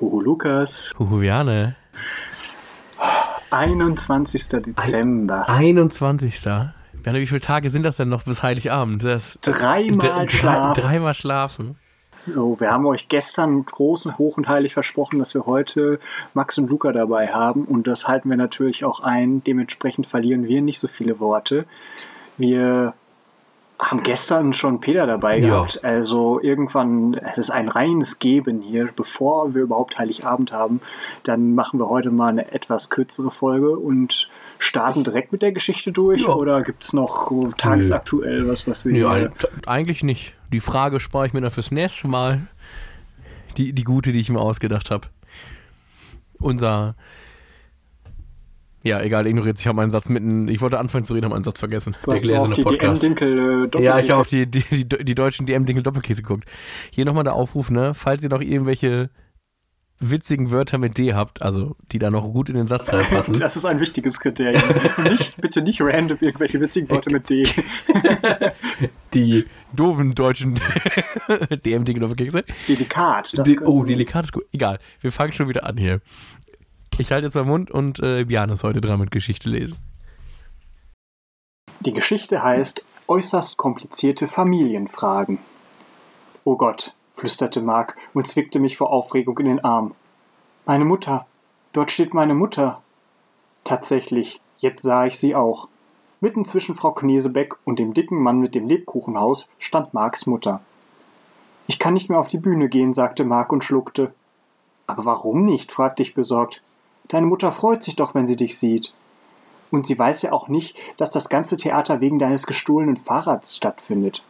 Huhu Lukas. Huhu Jane. 21. Dezember. 21. Jane, wie viele Tage sind das denn noch bis Heiligabend? Das dreimal schlafen. Dreimal schlafen. So, wir haben euch gestern groß und hoch und heilig versprochen, dass wir heute Max und Luca dabei haben und das halten wir natürlich auch ein. Dementsprechend verlieren wir nicht so viele Worte. Wir haben gestern schon Peter dabei ja. gehabt. Also irgendwann, es ist ein reines Geben hier, bevor wir überhaupt Heiligabend haben. Dann machen wir heute mal eine etwas kürzere Folge und starten direkt mit der Geschichte durch. Ja. Oder gibt es noch tagesaktuell was, was wir. Ja, eigentlich nicht. Die Frage spare ich mir dann fürs nächste Mal. Die, die gute, die ich mir ausgedacht habe. Unser ja, egal, ignoriert. Ich habe meinen Satz mitten. Ich wollte anfangen zu reden, habe meinen Satz vergessen. Du der gläserne die Podcast. DM äh, ja, ich habe auf die, die, die, die deutschen DM-Dinkel Doppelkäse geguckt. Hier nochmal der Aufruf, ne? Falls ihr noch irgendwelche witzigen Wörter mit D habt, also die da noch gut in den Satz reinpassen. Das ist ein wichtiges Kriterium. nicht, bitte nicht random irgendwelche witzigen Wörter mit D. die doofen deutschen DM-Dinkel Doppelkäse. Delikat. De oh, delikat ist gut. Egal, wir fangen schon wieder an hier. Ich halte jetzt meinen Mund und äh, Björn ist heute dran mit Geschichte lesen. Die Geschichte heißt Äußerst komplizierte Familienfragen. Oh Gott, flüsterte Mark und zwickte mich vor Aufregung in den Arm. Meine Mutter. Dort steht meine Mutter. Tatsächlich, jetzt sah ich sie auch. Mitten zwischen Frau Knesebeck und dem dicken Mann mit dem Lebkuchenhaus stand Marks Mutter. Ich kann nicht mehr auf die Bühne gehen, sagte Mark und schluckte. Aber warum nicht? fragte ich besorgt. Deine Mutter freut sich doch, wenn sie dich sieht. Und sie weiß ja auch nicht, dass das ganze Theater wegen deines gestohlenen Fahrrads stattfindet.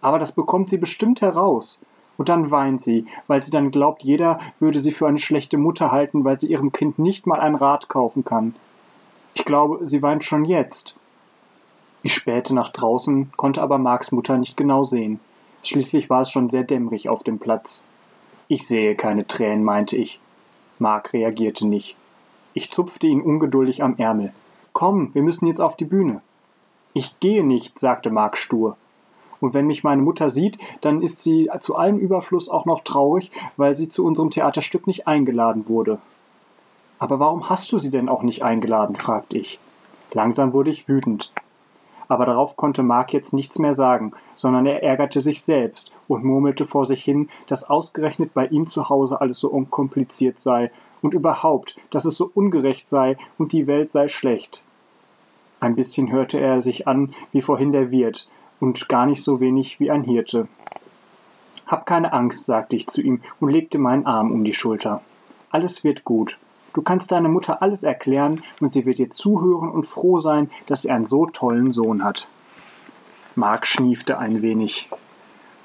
Aber das bekommt sie bestimmt heraus. Und dann weint sie, weil sie dann glaubt, jeder würde sie für eine schlechte Mutter halten, weil sie ihrem Kind nicht mal ein Rad kaufen kann. Ich glaube, sie weint schon jetzt. Ich spähte nach draußen, konnte aber Marks Mutter nicht genau sehen. Schließlich war es schon sehr dämmerig auf dem Platz. Ich sehe keine Tränen, meinte ich. Mark reagierte nicht. Ich zupfte ihn ungeduldig am Ärmel. Komm, wir müssen jetzt auf die Bühne. Ich gehe nicht, sagte Mark stur. Und wenn mich meine Mutter sieht, dann ist sie zu allem Überfluss auch noch traurig, weil sie zu unserem Theaterstück nicht eingeladen wurde. Aber warum hast du sie denn auch nicht eingeladen? fragte ich. Langsam wurde ich wütend aber darauf konnte Mark jetzt nichts mehr sagen, sondern er ärgerte sich selbst und murmelte vor sich hin, dass ausgerechnet bei ihm zu Hause alles so unkompliziert sei und überhaupt, dass es so ungerecht sei und die Welt sei schlecht. Ein bisschen hörte er sich an wie vorhin der Wirt und gar nicht so wenig wie ein Hirte. Hab keine Angst, sagte ich zu ihm und legte meinen Arm um die Schulter. Alles wird gut. Du kannst deiner Mutter alles erklären und sie wird dir zuhören und froh sein, dass sie einen so tollen Sohn hat. Mark schniefte ein wenig.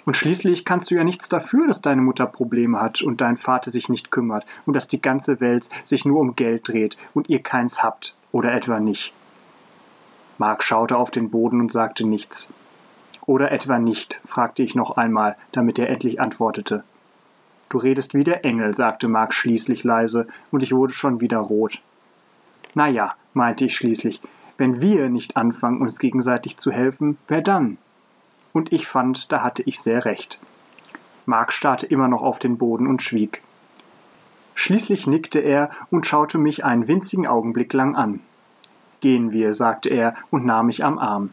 Und schließlich kannst du ja nichts dafür, dass deine Mutter Probleme hat und dein Vater sich nicht kümmert und dass die ganze Welt sich nur um Geld dreht und ihr keins habt oder etwa nicht. Mark schaute auf den Boden und sagte nichts. Oder etwa nicht, fragte ich noch einmal, damit er endlich antwortete. Du redest wie der Engel, sagte Mark schließlich leise, und ich wurde schon wieder rot. Na ja, meinte ich schließlich, wenn wir nicht anfangen, uns gegenseitig zu helfen, wer dann? Und ich fand, da hatte ich sehr recht. Mark starrte immer noch auf den Boden und schwieg. Schließlich nickte er und schaute mich einen winzigen Augenblick lang an. Gehen wir, sagte er und nahm mich am Arm.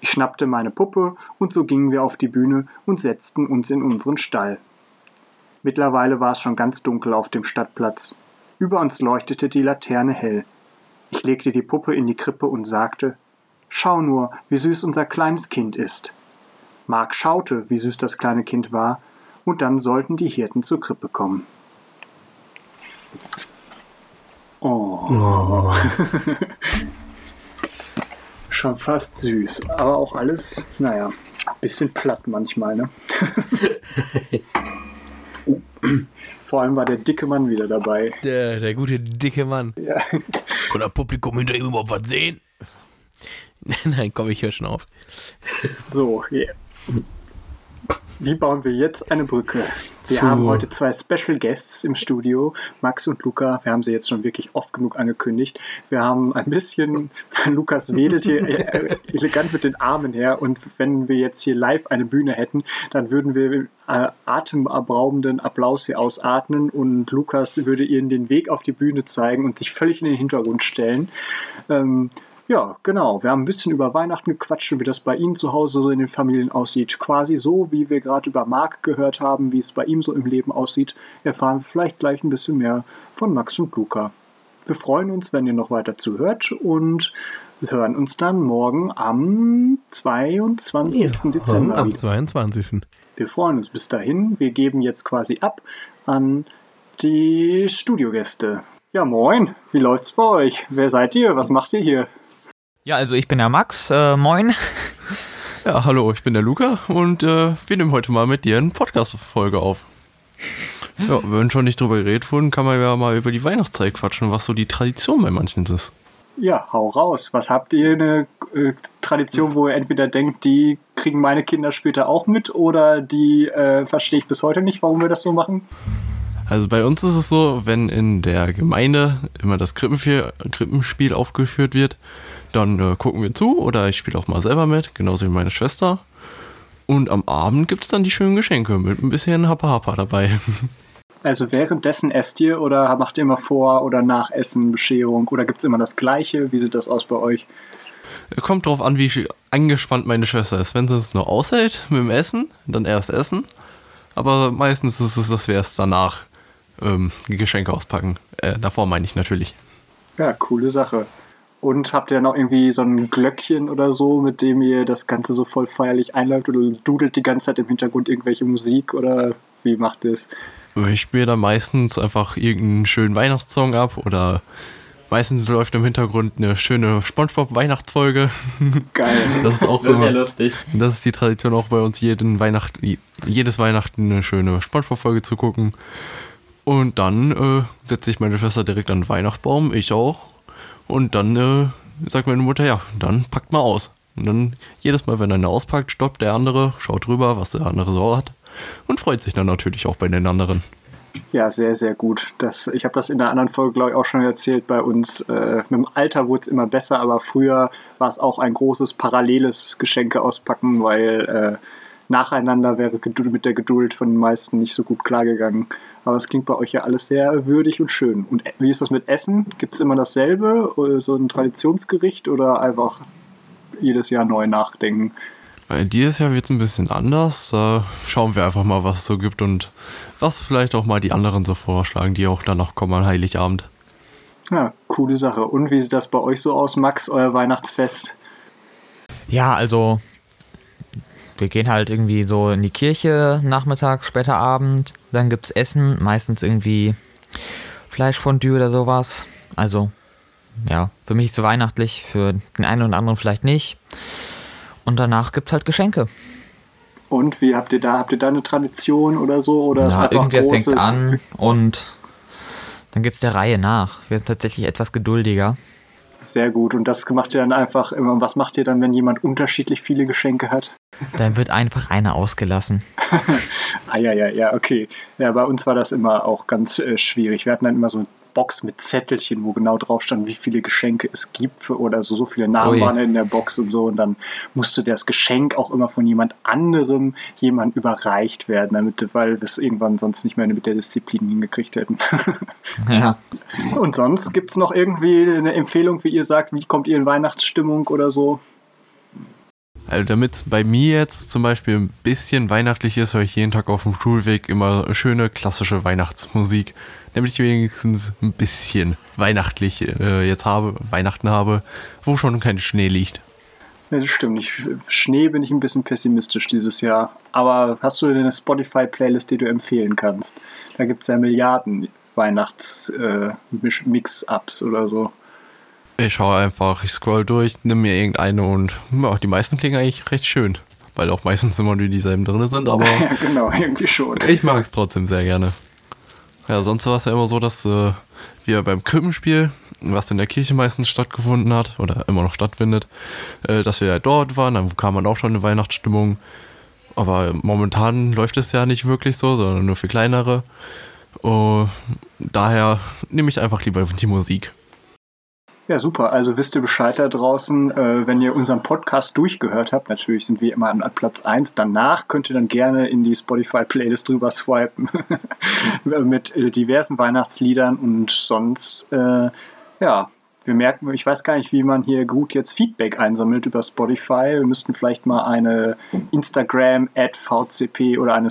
Ich schnappte meine Puppe und so gingen wir auf die Bühne und setzten uns in unseren Stall. Mittlerweile war es schon ganz dunkel auf dem Stadtplatz. Über uns leuchtete die Laterne hell. Ich legte die Puppe in die Krippe und sagte Schau nur, wie süß unser kleines Kind ist. Mark schaute, wie süß das kleine Kind war, und dann sollten die Hirten zur Krippe kommen. Oh. oh. Schon fast süß, aber auch alles, naja, bisschen platt manchmal, ne? Vor allem war der dicke Mann wieder dabei. Der, der gute dicke Mann. Ja. Kann das Publikum hinter ihm überhaupt was sehen? Nein, komm, ich höre schon auf. So, yeah. Wie bauen wir jetzt eine Brücke? Wir haben heute zwei Special Guests im Studio, Max und Luca. Wir haben sie jetzt schon wirklich oft genug angekündigt. Wir haben ein bisschen, Lukas wedelt hier äh, elegant mit den Armen her und wenn wir jetzt hier live eine Bühne hätten, dann würden wir äh, atemberaubenden Applaus hier ausatmen und Lukas würde ihnen den Weg auf die Bühne zeigen und sich völlig in den Hintergrund stellen. Ähm, ja, genau. Wir haben ein bisschen über Weihnachten gequatscht und wie das bei Ihnen zu Hause so in den Familien aussieht. Quasi so, wie wir gerade über Marc gehört haben, wie es bei ihm so im Leben aussieht, erfahren wir vielleicht gleich ein bisschen mehr von Max und Luca. Wir freuen uns, wenn ihr noch weiter zuhört und hören uns dann morgen am 22. Dezember. Am wieder. 22. Wir freuen uns bis dahin. Wir geben jetzt quasi ab an die Studiogäste. Ja, moin. Wie läuft's bei euch? Wer seid ihr? Was macht ihr hier? Ja, also ich bin der Max, äh, moin. Ja, hallo, ich bin der Luca und äh, wir nehmen heute mal mit dir eine Podcast-Folge auf. Ja, wenn schon nicht drüber geredet wurden, kann man ja mal über die Weihnachtszeit quatschen, was so die Tradition bei manchen ist. Ja, hau raus. Was habt ihr eine äh, Tradition, wo ihr entweder denkt, die kriegen meine Kinder später auch mit oder die äh, verstehe ich bis heute nicht, warum wir das so machen? Also bei uns ist es so, wenn in der Gemeinde immer das Krippenspiel, Krippenspiel aufgeführt wird, dann äh, gucken wir zu oder ich spiele auch mal selber mit, genauso wie meine Schwester. Und am Abend gibt es dann die schönen Geschenke mit ein bisschen Hapa Hapa dabei. Also währenddessen esst ihr oder macht ihr immer vor oder nach Essen Bescherung oder gibt es immer das Gleiche? Wie sieht das aus bei euch? Kommt drauf an, wie angespannt meine Schwester ist. Wenn sie es nur aushält mit dem Essen, dann erst essen. Aber meistens ist es, dass wir erst danach ähm, Geschenke auspacken. Äh, davor meine ich natürlich. Ja, coole Sache. Und habt ihr noch irgendwie so ein Glöckchen oder so, mit dem ihr das Ganze so voll feierlich einläuft oder dudelt die ganze Zeit im Hintergrund irgendwelche Musik oder wie macht ihr es? Ich spiele dann meistens einfach irgendeinen schönen Weihnachtssong ab oder meistens läuft im Hintergrund eine schöne Spongebob-Weihnachtsfolge. Geil. Das ist auch Das ist ja immer, lustig. das ist die Tradition auch bei uns, jeden Weihnacht, jedes Weihnachten eine schöne Spongebob-Folge zu gucken. Und dann äh, setzt sich meine Schwester direkt an den Weihnachtsbaum, ich auch. Und dann äh, sagt meine Mutter, ja, dann packt mal aus. Und dann jedes Mal, wenn einer auspackt, stoppt der andere, schaut rüber, was der andere so hat. Und freut sich dann natürlich auch bei den anderen. Ja, sehr, sehr gut. Das, ich habe das in der anderen Folge, glaube ich, auch schon erzählt. Bei uns äh, mit dem Alter wurde es immer besser, aber früher war es auch ein großes paralleles Geschenke auspacken, weil äh, nacheinander wäre mit der Geduld von den meisten nicht so gut klargegangen. Aber es klingt bei euch ja alles sehr würdig und schön. Und wie ist das mit Essen? Gibt es immer dasselbe? Oder so ein Traditionsgericht oder einfach jedes Jahr neu nachdenken? Dieses Jahr wird es ein bisschen anders. Da schauen wir einfach mal, was es so gibt und was vielleicht auch mal die anderen so vorschlagen, die auch dann noch kommen an Heiligabend. Ja, coole Sache. Und wie sieht das bei euch so aus, Max, euer Weihnachtsfest? Ja, also wir gehen halt irgendwie so in die Kirche nachmittags, später Abend. Dann gibt's Essen, meistens irgendwie Fleischfondue oder sowas. Also, ja, für mich ist es weihnachtlich, für den einen oder anderen vielleicht nicht. Und danach gibt's halt Geschenke. Und wie habt ihr da, habt ihr da eine Tradition oder so? Oder ist Na, einfach irgendwer großes, fängt an und dann geht's der Reihe nach. Wir sind tatsächlich etwas geduldiger. Sehr gut. Und das macht ihr dann einfach immer. und Was macht ihr dann, wenn jemand unterschiedlich viele Geschenke hat? Dann wird einfach einer ausgelassen. Ah ja, ja, ja, okay. Ja, bei uns war das immer auch ganz äh, schwierig. Wir hatten dann immer so Box mit Zettelchen, wo genau drauf stand, wie viele Geschenke es gibt oder so, so viele Namen Ui. waren in der Box und so. Und dann musste das Geschenk auch immer von jemand anderem jemand überreicht werden, damit, weil wir es irgendwann sonst nicht mehr mit der Disziplin hingekriegt hätten. Ja. und sonst gibt es noch irgendwie eine Empfehlung, wie ihr sagt, wie kommt ihr in Weihnachtsstimmung oder so? Also damit es bei mir jetzt zum Beispiel ein bisschen weihnachtlich ist, höre ich jeden Tag auf dem Schulweg immer schöne klassische Weihnachtsmusik, damit ich wenigstens ein bisschen weihnachtlich äh, jetzt habe, Weihnachten habe, wo schon kein Schnee liegt. Ja, das stimmt. Ich, Schnee bin ich ein bisschen pessimistisch dieses Jahr. Aber hast du eine Spotify-Playlist, die du empfehlen kannst? Da gibt es ja Milliarden Weihnachts-Mix-Ups oder so. Ich schaue einfach, ich scroll durch, nimm mir irgendeine und ja, die meisten klingen eigentlich recht schön. Weil auch meistens immer nur dieselben drin sind, aber Ja, genau, irgendwie schon. ich mag es trotzdem sehr gerne. Ja, sonst war es ja immer so, dass äh, wir beim Krippenspiel, was in der Kirche meistens stattgefunden hat oder immer noch stattfindet, äh, dass wir ja dort waren, dann kam man auch schon in Weihnachtsstimmung. aber momentan läuft es ja nicht wirklich so, sondern nur für kleinere. Oh, daher nehme ich einfach lieber die Musik. Ja, super. Also wisst ihr Bescheid da draußen, äh, wenn ihr unseren Podcast durchgehört habt. Natürlich sind wir immer an Platz 1. Danach könnt ihr dann gerne in die Spotify-Playlist drüber swipen mit äh, diversen Weihnachtsliedern und sonst, äh, ja, wir merken, ich weiß gar nicht, wie man hier gut jetzt Feedback einsammelt über Spotify. Wir müssten vielleicht mal eine Instagram at VCP oder eine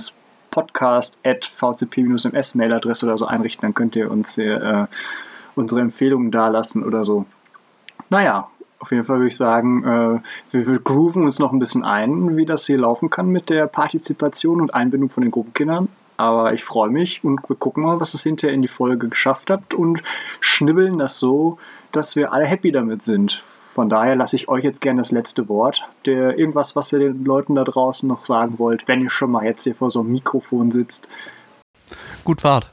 Podcast at VCP-MS-Mailadresse oder so einrichten. Dann könnt ihr uns hier, äh, unsere Empfehlungen dalassen oder so. Naja, auf jeden Fall würde ich sagen, äh, wir, grooven uns noch ein bisschen ein, wie das hier laufen kann mit der Partizipation und Einbindung von den Gruppenkindern. Aber ich freue mich und wir gucken mal, was es hinterher in die Folge geschafft habt und schnibbeln das so, dass wir alle happy damit sind. Von daher lasse ich euch jetzt gerne das letzte Wort. Habt irgendwas, was ihr den Leuten da draußen noch sagen wollt, wenn ihr schon mal jetzt hier vor so einem Mikrofon sitzt? Gut Fahrt.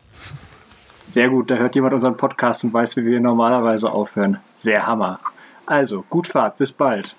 Sehr gut, da hört jemand unseren Podcast und weiß, wie wir normalerweise aufhören. Sehr Hammer. Also, gut Fahrt, bis bald.